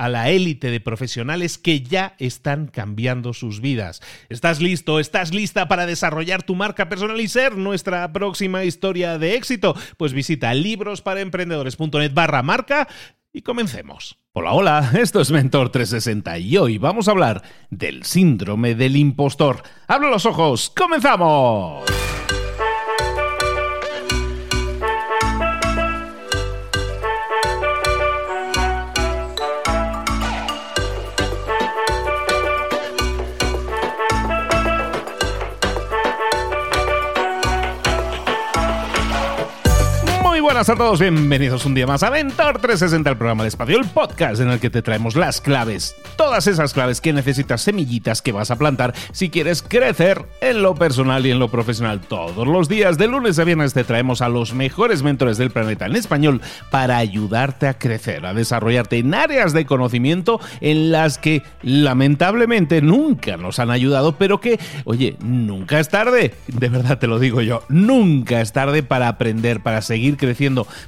a la élite de profesionales que ya están cambiando sus vidas. ¿Estás listo? ¿Estás lista para desarrollar tu marca personal y ser nuestra próxima historia de éxito? Pues visita librosparaemprendedores.net barra marca y comencemos. Hola, hola, esto es Mentor 360 y hoy vamos a hablar del síndrome del impostor. ¡Abro los ojos! ¡Comenzamos! Buenas a todos, bienvenidos un día más a Mentor 360, el programa de espacio, el podcast en el que te traemos las claves, todas esas claves que necesitas, semillitas que vas a plantar si quieres crecer en lo personal y en lo profesional. Todos los días, de lunes a viernes, te traemos a los mejores mentores del planeta en español para ayudarte a crecer, a desarrollarte en áreas de conocimiento en las que lamentablemente nunca nos han ayudado, pero que, oye, nunca es tarde, de verdad te lo digo yo, nunca es tarde para aprender, para seguir creciendo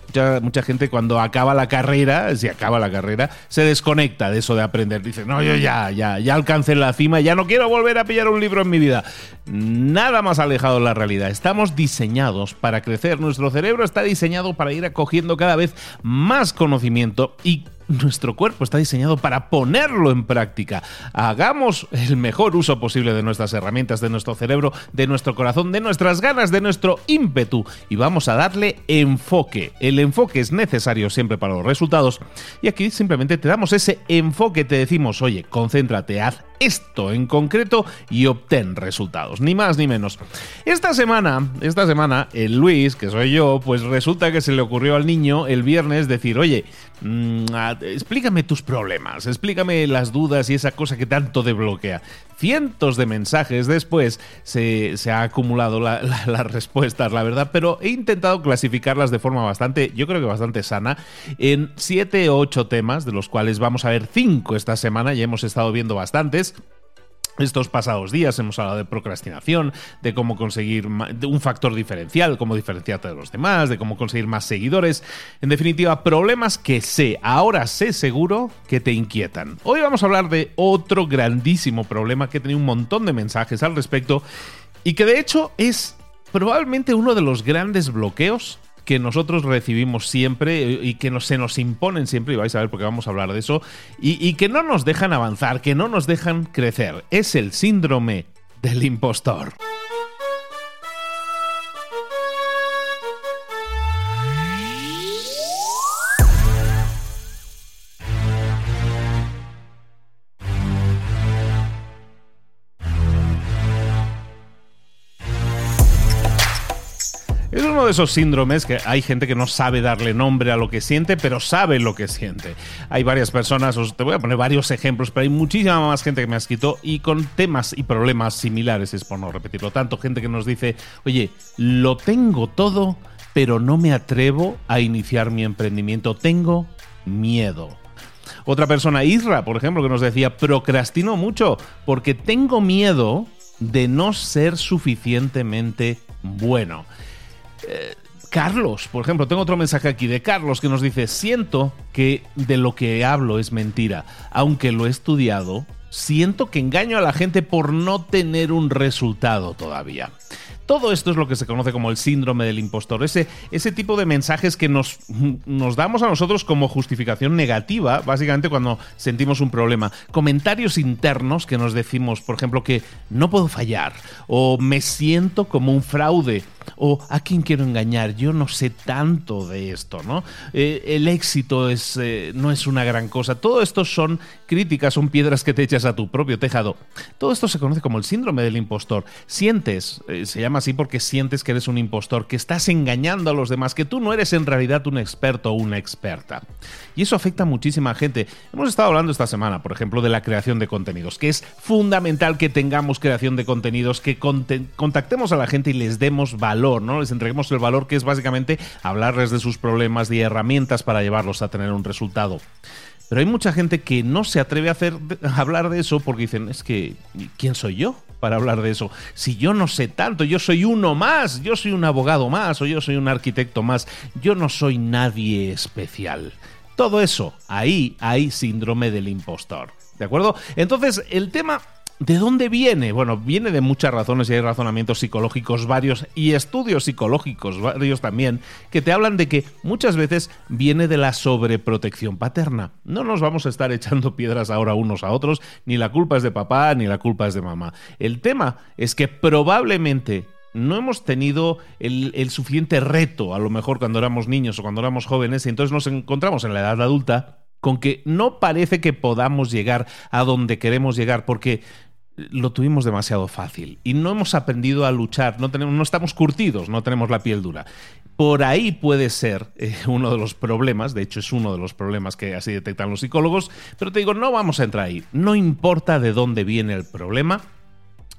Mucha, mucha gente cuando acaba la carrera, si acaba la carrera, se desconecta de eso de aprender. Dice, no, yo ya, ya, ya alcancé la cima, ya no quiero volver a pillar un libro en mi vida. Nada más alejado de la realidad. Estamos diseñados para crecer. Nuestro cerebro está diseñado para ir acogiendo cada vez más conocimiento y nuestro cuerpo está diseñado para ponerlo en práctica. Hagamos el mejor uso posible de nuestras herramientas, de nuestro cerebro, de nuestro corazón, de nuestras ganas, de nuestro ímpetu y vamos a darle enfoque. El enfoque es necesario siempre para los resultados y aquí simplemente te damos ese enfoque, te decimos, oye, concéntrate, haz esto en concreto y obtén resultados, ni más ni menos. Esta semana, esta semana, el Luis, que soy yo, pues resulta que se le ocurrió al niño el viernes decir, oye, mm, explícame tus problemas, explícame las dudas y esa cosa que tanto te bloquea. Cientos de mensajes después se, ha acumulado las respuestas, la verdad, pero he intentado clasificarlas de forma bastante, yo creo que bastante sana, en 7 o 8 temas, de los cuales vamos a ver 5 esta semana, ya hemos estado viendo bastantes. Estos pasados días hemos hablado de procrastinación, de cómo conseguir un factor diferencial, cómo diferenciarte de los demás, de cómo conseguir más seguidores. En definitiva, problemas que sé, ahora sé seguro que te inquietan. Hoy vamos a hablar de otro grandísimo problema que tenía un montón de mensajes al respecto y que de hecho es probablemente uno de los grandes bloqueos que nosotros recibimos siempre y que se nos imponen siempre, y vais a ver porque vamos a hablar de eso, y que no nos dejan avanzar, que no nos dejan crecer. Es el síndrome del impostor. Esos síndromes que hay gente que no sabe darle nombre a lo que siente, pero sabe lo que siente. Hay varias personas, os te voy a poner varios ejemplos, pero hay muchísima más gente que me ha escrito y con temas y problemas similares, es por no repetirlo tanto. Gente que nos dice, oye, lo tengo todo, pero no me atrevo a iniciar mi emprendimiento. Tengo miedo. Otra persona, Isra, por ejemplo, que nos decía, procrastino mucho porque tengo miedo de no ser suficientemente bueno. Carlos, por ejemplo, tengo otro mensaje aquí de Carlos que nos dice, siento que de lo que hablo es mentira, aunque lo he estudiado, siento que engaño a la gente por no tener un resultado todavía. Todo esto es lo que se conoce como el síndrome del impostor, ese, ese tipo de mensajes que nos, nos damos a nosotros como justificación negativa, básicamente cuando sentimos un problema. Comentarios internos que nos decimos, por ejemplo, que no puedo fallar o me siento como un fraude o a quién quiero engañar, yo no sé tanto de esto, ¿no? Eh, el éxito es, eh, no es una gran cosa. Todo esto son críticas, son piedras que te echas a tu propio tejado. Todo esto se conoce como el síndrome del impostor. Sientes, eh, se llama así porque sientes que eres un impostor, que estás engañando a los demás, que tú no eres en realidad un experto o una experta. Y eso afecta a muchísima gente. Hemos estado hablando esta semana, por ejemplo, de la creación de contenidos, que es fundamental que tengamos creación de contenidos, que contactemos a la gente y les demos valor ¿no? Les entreguemos el valor que es básicamente hablarles de sus problemas y herramientas para llevarlos a tener un resultado. Pero hay mucha gente que no se atreve a, hacer, hablar de eso porque dicen, es que, ¿quién soy yo para hablar de eso? Si yo no sé tanto, yo soy uno más, yo soy un abogado más o yo soy un arquitecto más, yo no soy nadie especial. Todo eso, ahí hay síndrome del impostor. ¿De acuerdo? Entonces, el tema ¿De dónde viene? Bueno, viene de muchas razones y hay razonamientos psicológicos varios y estudios psicológicos varios también que te hablan de que muchas veces viene de la sobreprotección paterna. No nos vamos a estar echando piedras ahora unos a otros, ni la culpa es de papá ni la culpa es de mamá. El tema es que probablemente no hemos tenido el, suficiente reto, a lo mejor cuando éramos niños o cuando éramos jóvenes, y entonces nos encontramos en la edad adulta con que no parece que podamos llegar a donde queremos llegar, porque lo tuvimos demasiado fácil y no hemos aprendido a luchar, no, tenemos, no estamos curtidos, no tenemos la piel dura. Por ahí puede ser eh, uno de los problemas, de hecho es uno de los problemas que así detectan los psicólogos, pero te digo, no vamos a entrar ahí, no importa de dónde viene el problema,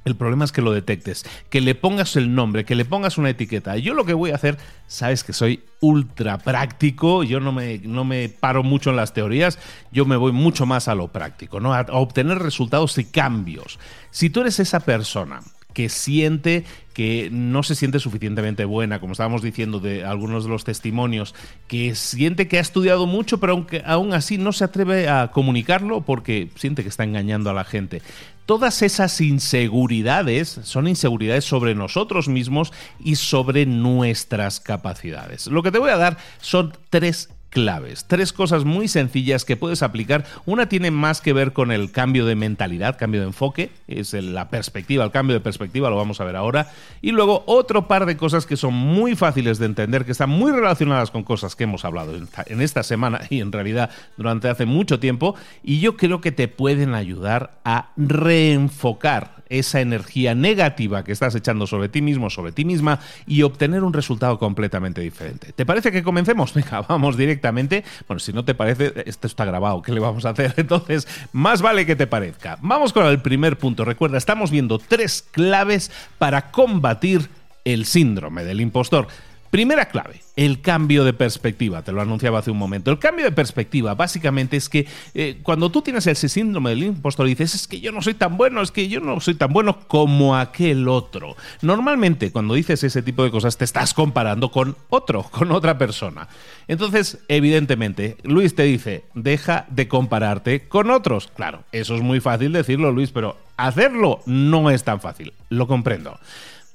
el problema es que lo detectes, que le pongas el nombre, que le pongas una etiqueta. Yo lo que voy a hacer, sabes que soy ultra práctico, yo no me, no me paro mucho en las teorías, yo me voy mucho más a lo práctico, ¿no? a obtener resultados y cambios. Si tú eres esa persona que siente que no se siente suficientemente buena, como estábamos diciendo de algunos de los testimonios, que siente que ha estudiado mucho, pero aunque aún así no se atreve a comunicarlo porque siente que está engañando a la gente. Todas esas inseguridades son inseguridades sobre nosotros mismos y sobre nuestras capacidades. Lo que te voy a dar son tres claves. Tres cosas muy sencillas que puedes aplicar. Una tiene más que ver con el cambio de mentalidad, cambio de enfoque, es la perspectiva, el cambio de perspectiva, lo vamos a ver ahora. Y luego otro par de cosas que son muy fáciles de entender, que están muy relacionadas con cosas que hemos hablado en esta semana y en realidad durante hace mucho tiempo. Y yo creo que te pueden ayudar a reenfocar esa energía negativa que estás echando sobre ti mismo, sobre ti misma y obtener un resultado completamente diferente. ¿Te parece que comencemos? Venga, vamos Bueno, si no te parece, esto está grabado, ¿qué le vamos a hacer? Entonces, más vale que te parezca. Vamos con el primer punto. Recuerda, estamos viendo tres claves para combatir el síndrome del impostor. Primera clave, el cambio de perspectiva, te lo anunciaba hace un momento. El cambio de perspectiva básicamente es que eh, cuando tú tienes ese síndrome del impostor dices, es que yo no soy tan bueno, es que yo no soy tan bueno como aquel otro. Normalmente cuando dices ese tipo de cosas te estás comparando con otro, con otra persona. Entonces, evidentemente, Luis te dice, deja de compararte con otros. Claro, eso es muy fácil decirlo, Luis, pero hacerlo no es tan fácil. Lo comprendo.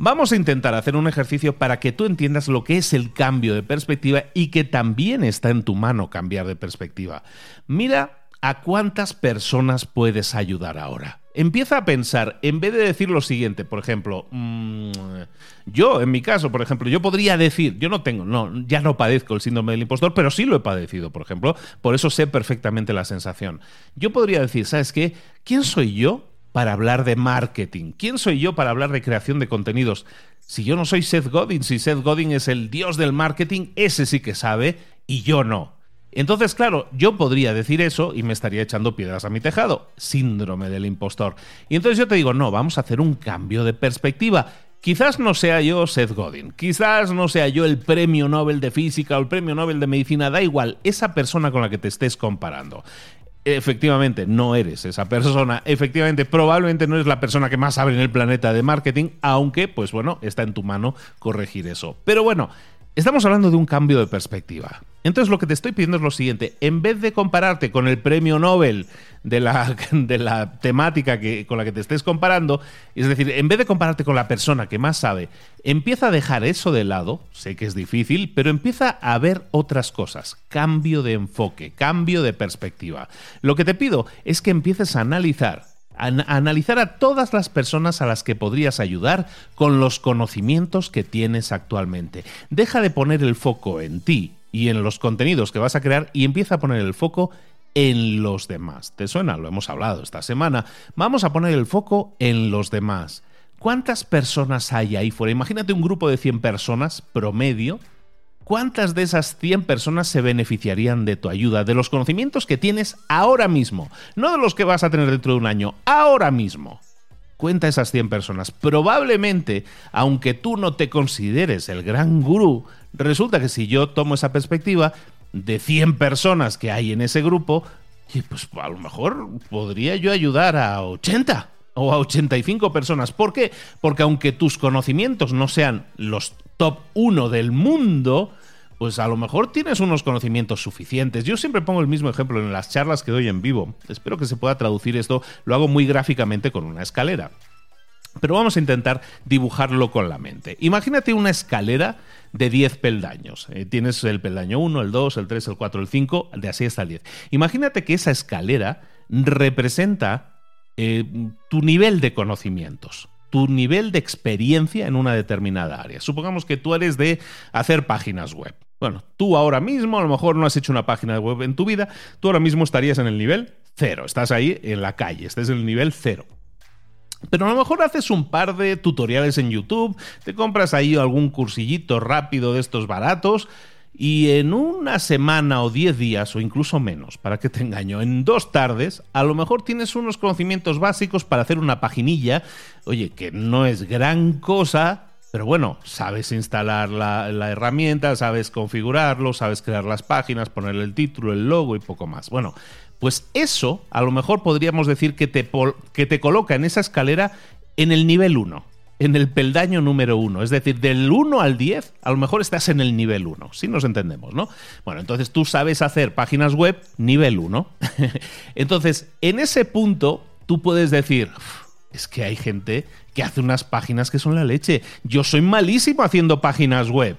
Vamos a intentar hacer un ejercicio para que tú entiendas lo que es el cambio de perspectiva y que también está en tu mano cambiar de perspectiva. Mira a cuántas personas puedes ayudar ahora. Empieza a pensar, en vez de decir lo siguiente, por ejemplo, mm, yo, en mi caso, por ejemplo, yo podría decir, yo no tengo, no, ya no padezco el síndrome del impostor, pero sí lo he padecido, por ejemplo, por eso sé perfectamente la sensación. Yo podría decir, ¿sabes qué? ¿Quién soy yo para hablar de marketing? ¿Quién soy yo para hablar de creación de contenidos? Si yo no soy Seth Godin, si Seth Godin es el dios del marketing, ese sí que sabe y yo no. Entonces, claro, yo podría decir eso y me estaría echando piedras a mi tejado. Síndrome del impostor. Y entonces yo te digo, no, vamos a hacer un cambio de perspectiva. Quizás no sea yo Seth Godin, quizás no sea yo el premio Nobel de Física o el premio Nobel de Medicina, da igual, esa persona con la que te estés comparando. Efectivamente, no eres esa persona. Efectivamente, probablemente no eres la persona que más sabe en el planeta de marketing, aunque, pues bueno, está en tu mano corregir eso. Pero bueno, Estamos hablando de un cambio de perspectiva. Entonces lo que te estoy pidiendo es lo siguiente, en vez de compararte con el premio Nobel de la, de la temática que, con la que te estés comparando, es decir, en vez de compararte con la persona que más sabe, empieza a dejar eso de lado, sé que es difícil, pero empieza a ver otras cosas, cambio de enfoque, cambio de perspectiva. Lo que te pido es que empieces a analizar analizar a todas las personas a las que podrías ayudar con los conocimientos que tienes actualmente. Deja de poner el foco en ti y en los contenidos que vas a crear y empieza a poner el foco en los demás. ¿Te suena? Lo hemos hablado esta semana. Vamos a poner el foco en los demás. ¿Cuántas personas hay ahí fuera? Imagínate un grupo de 100 personas promedio ¿cuántas de esas 100 personas se beneficiarían de tu ayuda, de los conocimientos que tienes ahora mismo? No de los que vas a tener dentro de un año, ahora mismo. Cuenta esas 100 personas. Probablemente, aunque tú no te consideres el gran gurú, resulta que si yo tomo esa perspectiva de 100 personas que hay en ese grupo, pues a lo mejor podría yo ayudar a 80 o a 85 personas. ¿Por qué? Porque aunque tus conocimientos no sean los top 1 del mundo, pues a lo mejor tienes unos conocimientos suficientes. Yo siempre pongo el mismo ejemplo en las charlas que doy en vivo. Espero que se pueda traducir esto. Lo hago muy gráficamente con una escalera. Pero vamos a intentar dibujarlo con la mente. Imagínate una escalera de 10 peldaños. Eh, tienes el peldaño 1, el 2, el 3, el 4, el 5, de así hasta el 10. Imagínate que esa escalera representa eh, tu nivel de conocimientos tu nivel de experiencia en una determinada área. Supongamos que tú eres de hacer páginas web. Bueno, tú ahora mismo a lo mejor no has hecho una página web en tu vida, tú ahora mismo estarías en el nivel cero, estás ahí en la calle, estás en el nivel cero. Pero a lo mejor haces un par de tutoriales en YouTube, te compras ahí algún cursillito rápido de estos baratos y en una semana o diez días, o incluso menos, para que te engaño, en dos tardes, a lo mejor tienes unos conocimientos básicos para hacer una paginilla, oye, que no es gran cosa, pero bueno, sabes instalar la, herramienta, sabes configurarlo, sabes crear las páginas, ponerle el título, el logo y poco más. Bueno, pues eso a lo mejor podríamos decir que te, que te coloca en esa escalera en el nivel 1 en el peldaño número uno. Es decir, del 1 al 10, a lo mejor estás en el nivel 1. Si nos entendemos, ¿no? Bueno, entonces tú sabes hacer páginas web nivel 1. entonces, en ese punto, tú puedes decir, es que hay gente que hace unas páginas que son la leche. Yo soy malísimo haciendo páginas web.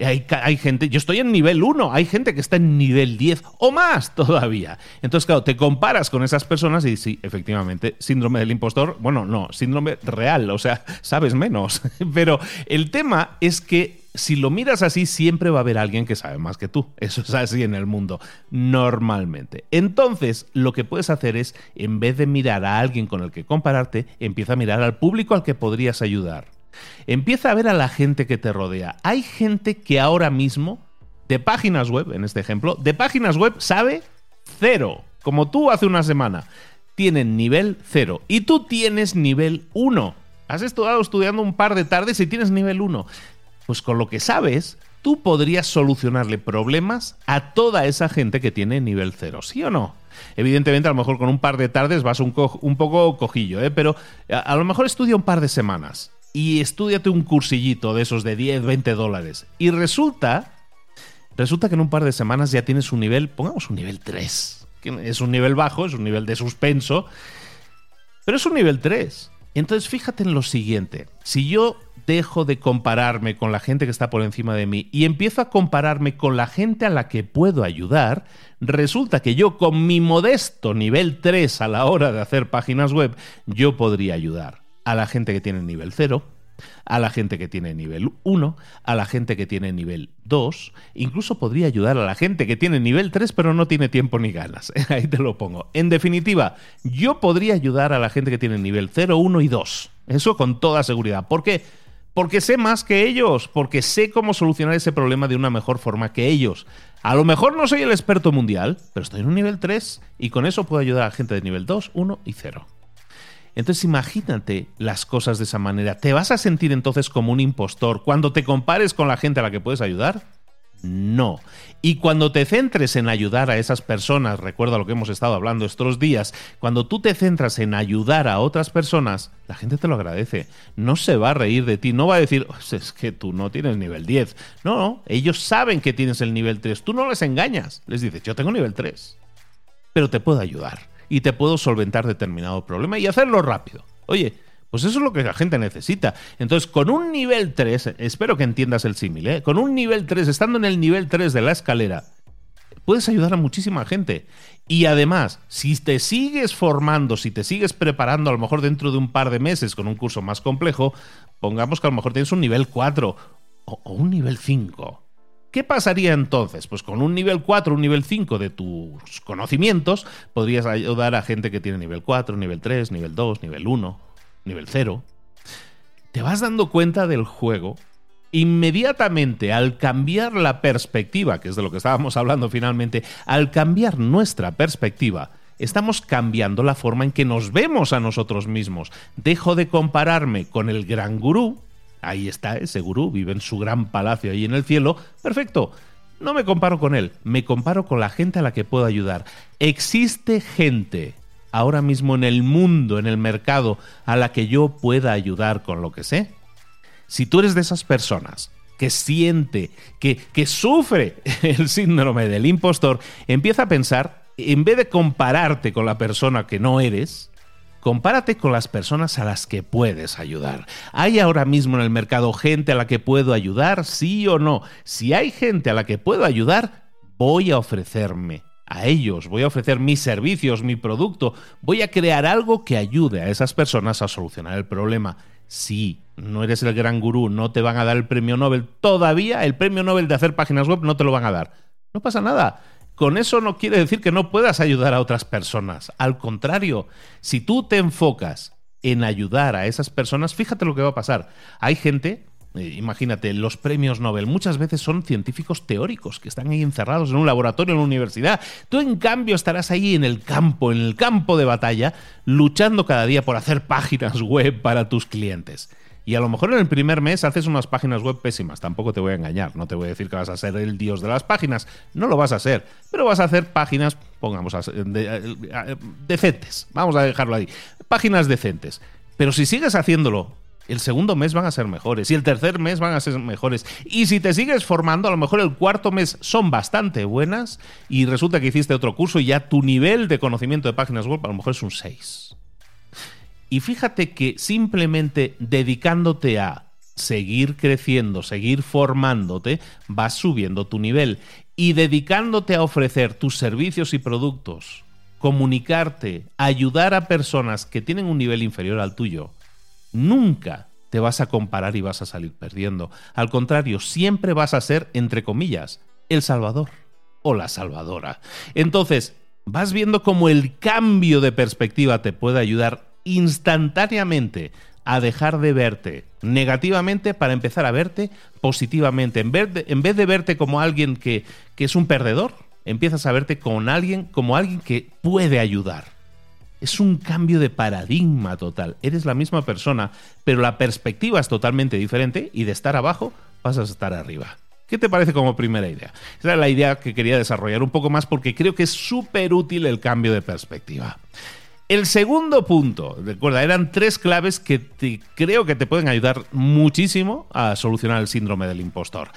Hay, gente, yo estoy en nivel 1, hay gente que está en nivel 10 o más todavía. Entonces, claro, te comparas con esas personas y sí, efectivamente, síndrome del impostor, bueno, no, síndrome real, o sea, sabes menos. Pero el tema es que si lo miras así, siempre va a haber alguien que sabe más que tú. Eso es así en el mundo, normalmente. Entonces, lo que puedes hacer es, en vez de mirar a alguien con el que compararte, empieza a mirar al público al que podrías ayudar. Empieza a ver a la gente que te rodea. Hay gente que ahora mismo, de páginas web, en este ejemplo, de páginas web sabe cero, como tú hace una semana. Tienen nivel cero y tú tienes nivel 1. Has estado estudiando un par de tardes y tienes nivel 1. Pues con lo que sabes, tú podrías solucionarle problemas a toda esa gente que tiene nivel 0, ¿sí o no? Evidentemente, a lo mejor con un par de tardes vas un, un poco cojillo, ¿eh? pero a, a, lo mejor estudia un par de semanas y estudiate un cursillito de esos de 10, 20 dólares. Y resulta, resulta que en un par de semanas ya tienes un nivel, pongamos un nivel 3, que es un nivel bajo, es un nivel de suspenso, pero es un nivel 3. Entonces fíjate en lo siguiente, si yo dejo de compararme con la gente que está por encima de mí y empiezo a compararme con la gente a la que puedo ayudar, resulta que yo con mi modesto nivel 3 a la hora de hacer páginas web, yo podría ayudar a la gente que tiene nivel 0, a la gente que tiene nivel 1, a la gente que tiene nivel 2, incluso podría ayudar a la gente que tiene nivel 3 pero no tiene tiempo ni ganas. Ahí te lo pongo. En definitiva, yo podría ayudar a la gente que tiene nivel 0, 1 y 2. Eso con toda seguridad. ¿Por qué? Porque sé más que ellos, porque sé cómo solucionar ese problema de una mejor forma que ellos. A lo mejor no soy el experto mundial, pero estoy en un nivel 3 y con eso puedo ayudar a gente de nivel 2, 1 y 0. Entonces imagínate las cosas de esa manera. ¿Te vas a sentir entonces como un impostor cuando te compares con la gente a la que puedes ayudar? No. Y cuando te centres en ayudar a esas personas, recuerda lo que hemos estado hablando estos días, cuando tú te centras en ayudar a otras personas, la gente te lo agradece. No se va a reír de ti, no va a decir, es que tú no tienes nivel 10. No, no, ellos saben que tienes el nivel 3. Tú no les engañas. Les dices, yo tengo nivel 3. Pero te puedo ayudar y te puedo solventar determinado problema y hacerlo rápido. Oye, pues eso es lo que la gente necesita. Entonces, con un nivel 3, espero que entiendas el símil, ¿eh? con un nivel 3, estando en el nivel 3 de la escalera, puedes ayudar a muchísima gente. Y además, si te sigues formando, si te sigues preparando, a lo mejor dentro de un par de meses con un curso más complejo, pongamos que a lo mejor tienes un nivel 4 o, un nivel 5. ¿Qué pasaría entonces? Pues con un nivel 4, un nivel 5 de tus conocimientos, podrías ayudar a gente que tiene nivel 4, nivel 3, nivel 2, nivel 1, nivel 0. Te vas dando cuenta del juego inmediatamente al cambiar la perspectiva, que es de lo que estábamos hablando finalmente, al cambiar nuestra perspectiva, estamos cambiando la forma en que nos vemos a nosotros mismos. Dejo de compararme con el gran gurú Ahí está ese gurú, vive en su gran palacio ahí en el cielo. Perfecto. No me comparo con él, me comparo con la gente a la que puedo ayudar. Existe gente ahora mismo en el mundo, en el mercado, a la que yo pueda ayudar con lo que sé. Si tú eres de esas personas que siente, que, que sufre el síndrome del impostor, empieza a pensar, en vez de compararte con la persona que no eres, Compárate con las personas a las que puedes ayudar. ¿Hay ahora mismo en el mercado gente a la que puedo ayudar? Sí o no. Si hay gente a la que puedo ayudar, voy a ofrecerme a ellos, voy a ofrecer mis servicios, mi producto, voy a crear algo que ayude a esas personas a solucionar el problema. Sí, no eres el gran gurú, no te van a dar el premio Nobel. Todavía el premio Nobel de hacer páginas web no te lo van a dar. No pasa nada. Con eso no quiere decir que no puedas ayudar a otras personas. Al contrario, si tú te enfocas en ayudar a esas personas, fíjate lo que va a pasar. Hay gente eh, imagínate, los premios Nobel muchas veces son científicos teóricos que están ahí encerrados en un laboratorio en una universidad. Tú en cambio estarás ahí en el campo, en el campo de batalla, luchando cada día por hacer páginas web para tus clientes. Y a lo mejor en el primer mes haces unas páginas web pésimas, tampoco te voy a engañar, no te voy a decir que vas a ser el dios de las páginas, no lo vas a hacer, pero vas a hacer páginas, pongamos, decentes, vamos a dejarlo ahí, páginas decentes. Pero si sigues haciéndolo el segundo mes van a ser mejores y el tercer mes van a ser mejores. Y si te sigues formando, a lo mejor el cuarto mes son bastante buenas y resulta que hiciste otro curso y ya tu nivel de conocimiento de páginas web a lo mejor es un 6. Y fíjate que simplemente dedicándote a seguir creciendo, seguir formándote, vas subiendo tu nivel. Y dedicándote a ofrecer tus servicios y productos, comunicarte, ayudar a personas que tienen un nivel inferior al tuyo, nunca te vas a comparar y vas a salir perdiendo. Al contrario, siempre vas a ser, entre comillas, el salvador o la salvadora. Entonces, vas viendo cómo el cambio de perspectiva te puede ayudar instantáneamente a dejar de verte negativamente para empezar a verte positivamente. En vez de, en vez de verte como alguien que, que es un perdedor, empiezas a verte con alguien, como alguien que puede ayudar. Es un cambio de paradigma total. Eres la misma persona, pero la perspectiva es totalmente diferente y de estar abajo pasas a estar arriba. ¿Qué te parece como primera idea? Esa era la idea que quería desarrollar un poco más porque creo que es súper útil el cambio de perspectiva. El segundo punto, recuerda, eran tres claves que creo que te pueden ayudar muchísimo a solucionar el síndrome del impostor.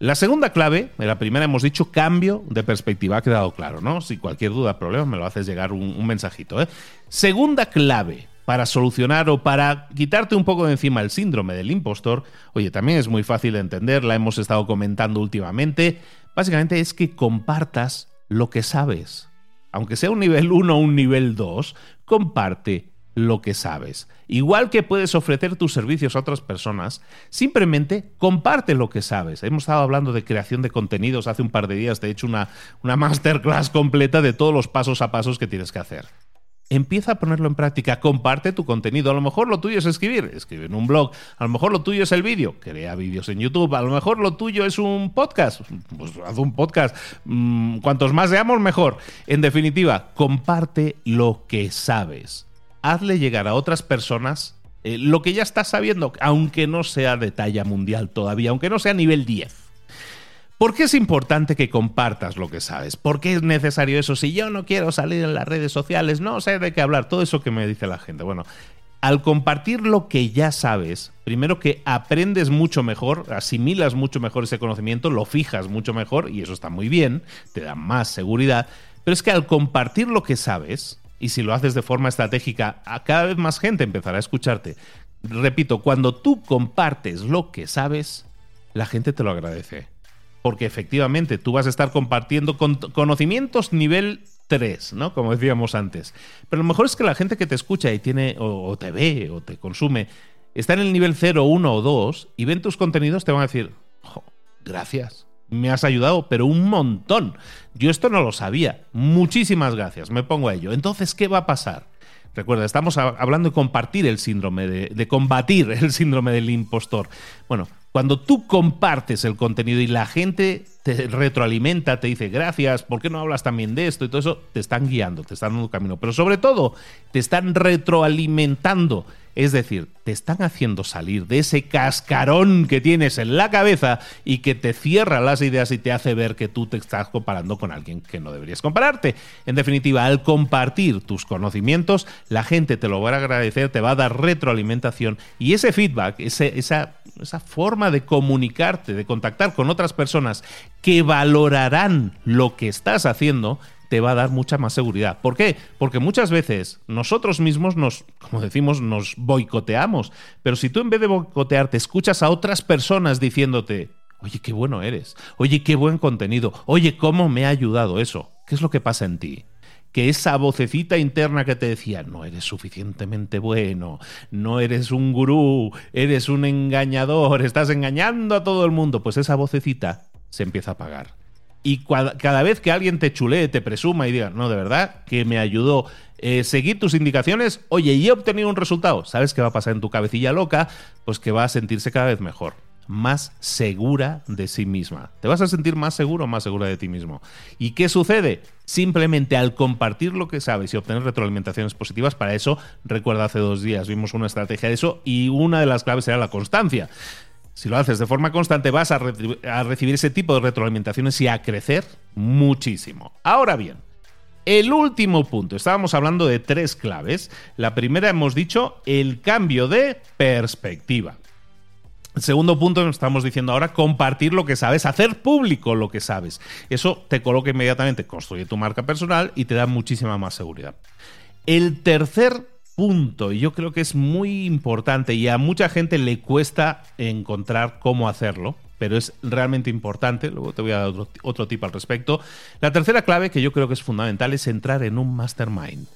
La segunda clave, la primera hemos dicho cambio de perspectiva, ha quedado claro, ¿no? Si cualquier duda, problema, me lo haces llegar un, mensajito. ¿eh? Segunda clave para solucionar o para quitarte un poco de encima el síndrome del impostor, oye, también es muy fácil de entender, la hemos estado comentando últimamente, básicamente es que compartas lo que sabes aunque sea un nivel 1 o un nivel 2, comparte lo que sabes. Igual que puedes ofrecer tus servicios a otras personas, simplemente comparte lo que sabes. Hemos estado hablando de creación de contenidos hace un par de días, te he hecho una, una masterclass completa de todos los pasos a pasos que tienes que hacer. Empieza a ponerlo en práctica, comparte tu contenido. A lo mejor lo tuyo es escribir, escribe en un blog. A lo mejor lo tuyo es el vídeo, crea vídeos en YouTube. A lo mejor lo tuyo es un podcast, pues haz un podcast. Mm, cuantos más seamos, mejor. En definitiva, comparte lo que sabes. Hazle llegar a otras personas eh, lo que ya estás sabiendo, aunque no sea de talla mundial todavía, aunque no sea nivel 10. ¿Por qué es importante que compartas lo que sabes? ¿Por qué es necesario eso? Si yo no quiero salir en las redes sociales, no sé de qué hablar, todo eso que me dice la gente. Bueno, al compartir lo que ya sabes, primero que aprendes mucho mejor, asimilas mucho mejor ese conocimiento, lo fijas mucho mejor y eso está muy bien, te da más seguridad, pero es que al compartir lo que sabes, y si lo haces de forma estratégica, a cada vez más gente empezará a escucharte. Repito, cuando tú compartes lo que sabes, la gente te lo agradece porque efectivamente tú vas a estar compartiendo conocimientos nivel 3, ¿no? Como decíamos antes. Pero lo mejor es que la gente que te escucha y tiene, o, te ve, o te consume, está en el nivel 0, 1 o 2 y ven tus contenidos, te van a decir, gracias, me has ayudado, pero un montón. Yo esto no lo sabía. Muchísimas gracias, me pongo a ello. Entonces, ¿qué va a pasar? Recuerda, estamos hablando de compartir el síndrome, de, de combatir el síndrome del impostor. Bueno, cuando tú compartes el contenido y la gente te retroalimenta, te dice gracias, ¿por qué no hablas también de esto? Y todo eso te están guiando, te están dando camino. Pero sobre todo, te están retroalimentando es decir, te están haciendo salir de ese cascarón que tienes en la cabeza y que te cierra las ideas y te hace ver que tú te estás comparando con alguien que no deberías compararte. En definitiva, al compartir tus conocimientos, la gente te lo va a agradecer, te va a dar retroalimentación y ese feedback, esa, esa forma de comunicarte, de contactar con otras personas que valorarán lo que estás haciendo, te va a dar mucha más seguridad. ¿Por qué? Porque muchas veces nosotros mismos nos, como decimos, nos boicoteamos. Pero si tú en vez de boicotearte escuchas a otras personas diciéndote, oye, qué bueno eres, oye, qué buen contenido, oye, cómo me ha ayudado eso, ¿qué es lo que pasa en ti? Que esa vocecita interna que te decía, no eres suficientemente bueno, no eres un gurú, eres un engañador, estás engañando a todo el mundo, pues esa vocecita se empieza a apagar y cada vez que alguien te chulee, te presuma y diga, no, de verdad, que me ayudó eh, seguir tus indicaciones, oye, y he obtenido un resultado, ¿sabes qué va a pasar en tu cabecilla loca? Pues que va a sentirse cada vez mejor, más segura de sí misma. Te vas a sentir más seguro, más segura de ti mismo. ¿Y qué sucede? Simplemente al compartir lo que sabes y obtener retroalimentaciones positivas, para eso, recuerda hace dos días vimos una estrategia de eso y una de las claves era la constancia. Si lo haces de forma constante, vas a, recibir ese tipo de retroalimentaciones y a crecer muchísimo. Ahora bien, el último punto, estábamos hablando de tres claves. La primera hemos dicho el cambio de perspectiva. Segundo punto, estamos diciendo ahora, compartir lo que sabes, hacer público lo que sabes. Eso te coloca inmediatamente, construye tu marca personal y te da muchísima más seguridad. El tercer punto, y yo creo que es muy importante y a mucha gente le cuesta encontrar cómo hacerlo, pero es realmente importante, luego te voy a dar otro, otro tip al respecto. La tercera clave que yo creo que es fundamental es entrar en un mastermind.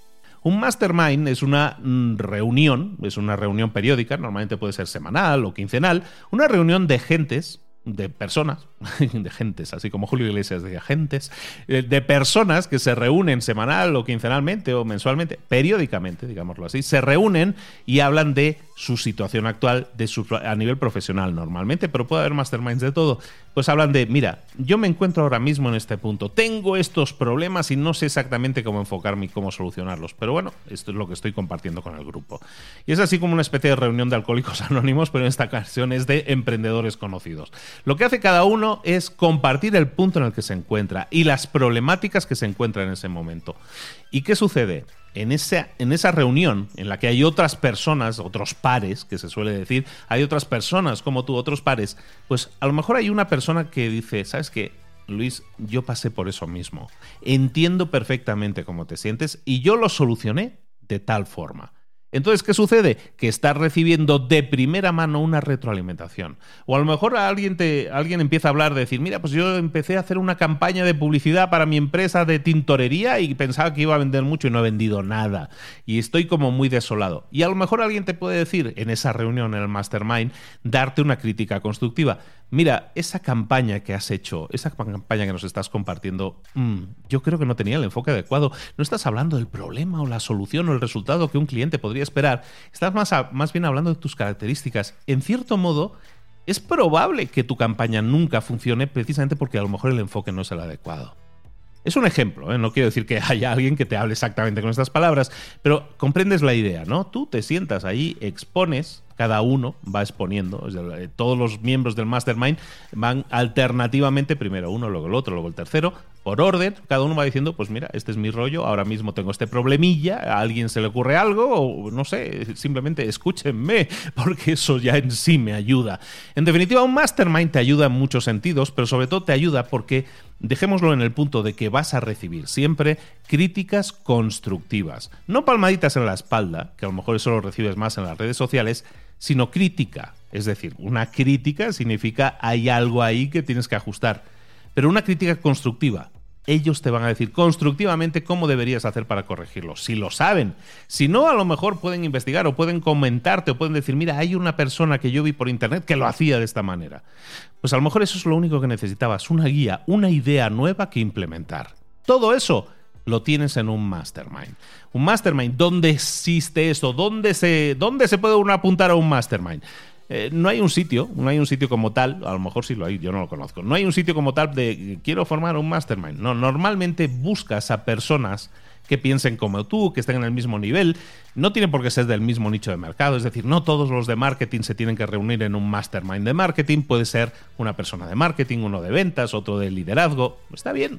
Un mastermind es una mm, reunión, es una reunión periódica, normalmente puede ser semanal o quincenal, una reunión de gentes de personas, de gentes, así como Julio Iglesias decía, gentes, eh, de personas que se reúnen semanal o quincenalmente o mensualmente, periódicamente, digámoslo así, se reúnen y hablan de su situación actual de su, a nivel profesional normalmente, pero puede haber masterminds de todo. Pues hablan de, mira, yo me encuentro ahora mismo en este punto, tengo estos problemas y no sé exactamente cómo enfocarme y cómo solucionarlos, pero bueno, esto es lo que estoy compartiendo con el grupo. Y es así como una especie de reunión de alcohólicos anónimos, pero en esta ocasión es de emprendedores conocidos. Lo que hace cada uno es compartir el punto en el que se encuentra y las problemáticas que se encuentra en ese momento. ¿Y qué sucede? En esa, en esa reunión en la que hay otras personas, otros pares, que se suele decir, hay otras personas como tú, otros pares, pues a lo mejor hay una persona que dice, ¿sabes qué? Luis, yo pasé por eso mismo. Entiendo perfectamente cómo te sientes y yo lo solucioné de tal forma. Entonces, ¿qué sucede? Que estás recibiendo de primera mano una retroalimentación. O a lo mejor alguien, te, alguien empieza a hablar de decir, mira, pues yo empecé a hacer una campaña de publicidad para mi empresa de tintorería y pensaba que iba a vender mucho y no he vendido nada. Y estoy como muy desolado. Y a lo mejor alguien te puede decir en esa reunión, en el mastermind, darte una crítica constructiva. Mira, esa campaña que has hecho, esa campaña que nos estás compartiendo, mm, yo creo que no tenía el enfoque adecuado. No estás hablando del problema o la solución o el resultado que un cliente podría esperar. Estás más, más bien hablando de tus características. En cierto modo, es probable que tu campaña nunca funcione precisamente porque a lo mejor el enfoque no es el adecuado. Es un ejemplo, ¿eh? no quiero decir que haya alguien que te hable exactamente con estas palabras, pero comprendes la idea, ¿no? Tú te sientas ahí, expones cada uno va exponiendo. Eh, todos los miembros del mastermind van alternativamente, primero uno, luego el otro, luego el tercero, por orden. Cada uno va diciendo, pues mira, este es mi rollo, ahora mismo tengo este problemilla, a alguien se le ocurre algo, o no sé, simplemente escúchenme, porque eso ya en sí me ayuda. En definitiva, un mastermind te ayuda en muchos sentidos, pero sobre todo te ayuda porque dejémoslo en el punto de que vas a recibir siempre críticas constructivas, no palmaditas en la espalda, que a lo mejor eso lo recibes más en las redes sociales, sino crítica. Es decir, una crítica significa hay algo ahí que tienes que ajustar, pero una crítica constructiva. Ellos te van a decir constructivamente cómo deberías hacer para corregirlo, si lo saben. Si no, a lo mejor pueden investigar o pueden comentarte o pueden decir, mira, hay una persona que yo vi por internet que lo hacía de esta manera. Pues a lo mejor eso es lo único que necesitabas, una guía, una idea nueva que implementar. Todo eso lo tienes en un mastermind. Un mastermind, ¿dónde existe eso? ¿Dónde se, dónde se puede uno apuntar a un mastermind? Eh, no hay un sitio, no hay un sitio como tal, a lo mejor sí lo hay, yo no lo conozco. No hay un sitio como tal de quiero formar un mastermind. No, normalmente buscas a personas que piensen como tú, que estén en el mismo nivel. No tiene por qué ser del mismo nicho de mercado, es decir, no todos los de marketing se tienen que reunir en un mastermind de marketing, puede ser una persona de marketing, uno de ventas, otro de liderazgo, está bien.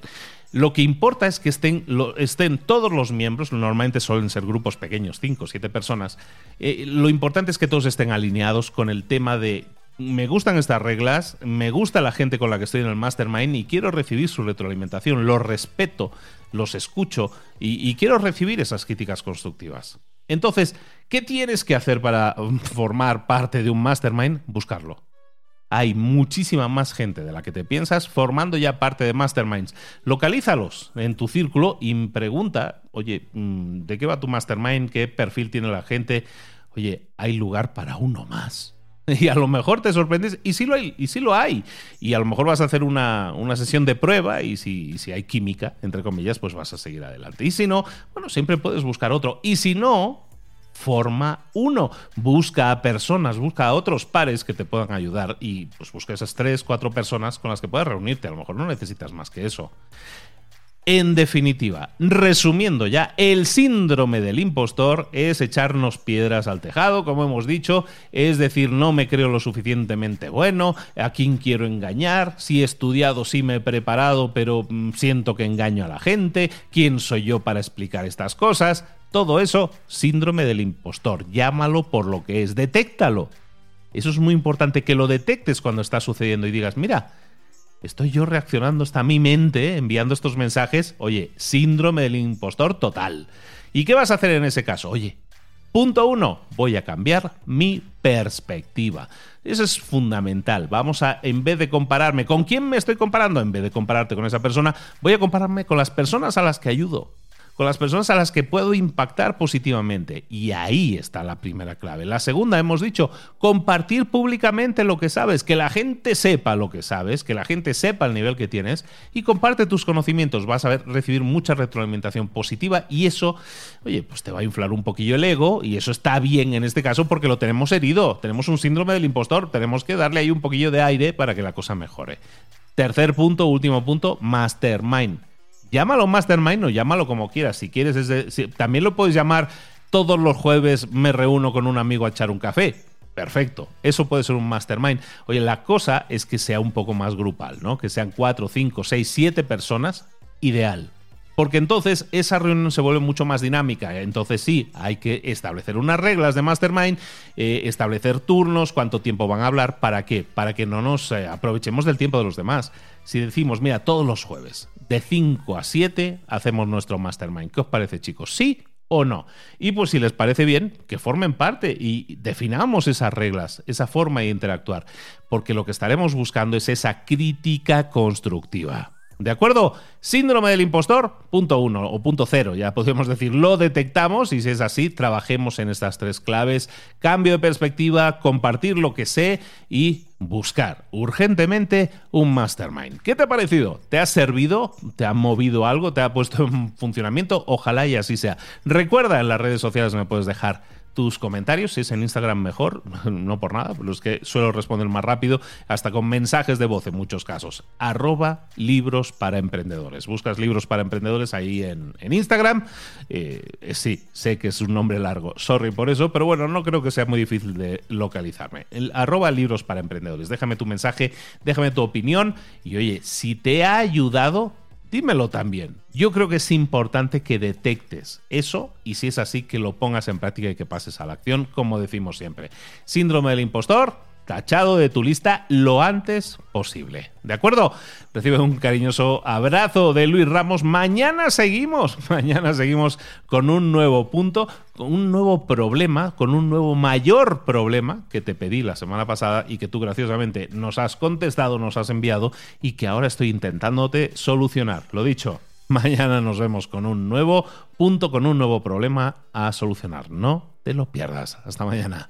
Lo que importa es que estén, estén todos los miembros, normalmente suelen ser grupos pequeños, 5 o 7 personas. Eh, lo importante es que todos estén alineados con el tema de me gustan estas reglas, me gusta la gente con la que estoy en el mastermind y quiero recibir su retroalimentación, los respeto, los escucho y, y quiero recibir esas críticas constructivas. Entonces, ¿qué tienes que hacer para formar parte de un mastermind? Buscarlo hay muchísima más gente de la que te piensas formando ya parte de masterminds. Localízalos en tu círculo y pregunta, oye, mm, ¿de qué va tu mastermind? ¿Qué perfil tiene la gente? Oye, hay lugar para uno más. Y a lo mejor te sorprendes, y sí lo hay, y sí lo hay. Y a lo mejor vas a hacer una, sesión de prueba, y si, si hay química, entre comillas, pues vas a seguir adelante. Y si no, bueno, siempre puedes buscar otro. Y si no, forma uno. Busca a personas, busca a otros pares que te puedan ayudar y pues busca esas tres, cuatro personas con las que puedas reunirte. A lo mejor no necesitas más que eso. En definitiva, resumiendo ya, el síndrome del impostor es echarnos piedras al tejado, como hemos dicho, es decir, no me creo lo suficientemente bueno, a quién quiero engañar, si he estudiado, si me he preparado, pero mm, siento que engaño a la gente, quién soy yo para explicar estas cosas. Todo eso, síndrome del impostor. Llámalo por lo que es, detéctalo. Eso es muy importante que lo detectes cuando está sucediendo y digas, mira, estoy yo reaccionando, está mi mente enviando estos mensajes. Oye, síndrome del impostor total. ¿Y qué vas a hacer en ese caso? Oye, punto uno, voy a cambiar mi perspectiva. Eso es fundamental. Vamos a, en vez de compararme, ¿con quién me estoy comparando? En vez de compararte con esa persona, voy a compararme con las personas a las que ayudo con las personas a las que puedo impactar positivamente. Y ahí está la primera clave. La segunda, hemos dicho, compartir públicamente lo que sabes, que la gente sepa lo que sabes, que la gente sepa el nivel que tienes y comparte tus conocimientos. Vas a ver, recibir mucha retroalimentación positiva y eso, oye, pues te va a inflar un poquillo el ego y eso está bien en este caso porque lo tenemos herido. Tenemos un síndrome del impostor, tenemos que darle ahí un poquillo de aire para que la cosa mejore. Tercer punto, último punto, mastermind llámalo Mastermind o llámalo como quieras. Si quieres, también lo puedes llamar todos los jueves me reúno con un amigo a echar un café. Perfecto, eso puede ser un mastermind. Oye, la cosa es que sea un poco más grupal, ¿no? Que sean cuatro, cinco, seis, siete personas, ideal. Porque entonces esa reunión se vuelve mucho más dinámica. Entonces sí, hay que establecer unas reglas de mastermind, eh, establecer turnos, cuánto tiempo van a hablar, ¿para qué? Para que no nos eh, aprovechemos del tiempo de los demás. Si decimos, mira, todos los jueves, de 5 a 7 hacemos nuestro mastermind. ¿Qué os parece, chicos? ¿Sí o no? Y pues si les parece bien, que formen parte y definamos esas reglas, esa forma de interactuar, porque lo que estaremos buscando es esa crítica constructiva. ¿De acuerdo? Síndrome del impostor, punto uno o punto cero, ya podemos decir, lo detectamos y si es así, trabajemos en estas tres claves. Cambio de perspectiva, compartir lo que sé y buscar urgentemente un mastermind. ¿Qué te ha parecido? ¿Te ha servido? ¿Te ha movido algo? ¿Te ha puesto en funcionamiento? Ojalá y así sea. Recuerda, en las redes sociales me puedes dejar tus comentarios, si es en Instagram mejor, no por nada, pero es que suelo responder más rápido, hasta con mensajes de voz en muchos casos. Arroba libros para emprendedores. Buscas libros para emprendedores ahí en, Instagram. Eh, sí, sé que es un nombre largo, sorry por eso, pero bueno, no creo que sea muy difícil de localizarme. Arroba libros para emprendedores. Déjame tu mensaje, déjame tu opinión y oye, si te ha ayudado, dímelo también. Yo creo que es importante que detectes eso y si es así, que lo pongas en práctica y que pases a la acción, como decimos siempre. Síndrome del impostor, tachado de tu lista lo antes posible. ¿De acuerdo? Recibe un cariñoso abrazo de Luis Ramos. Mañana seguimos, mañana seguimos con un nuevo punto, con un nuevo problema, con un nuevo mayor problema que te pedí la semana pasada y que tú graciosamente nos has contestado, nos has enviado y que ahora estoy intentándote solucionar. Lo dicho, mañana nos vemos con un nuevo punto, con un nuevo problema a solucionar. No te lo pierdas. Hasta mañana.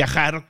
viajar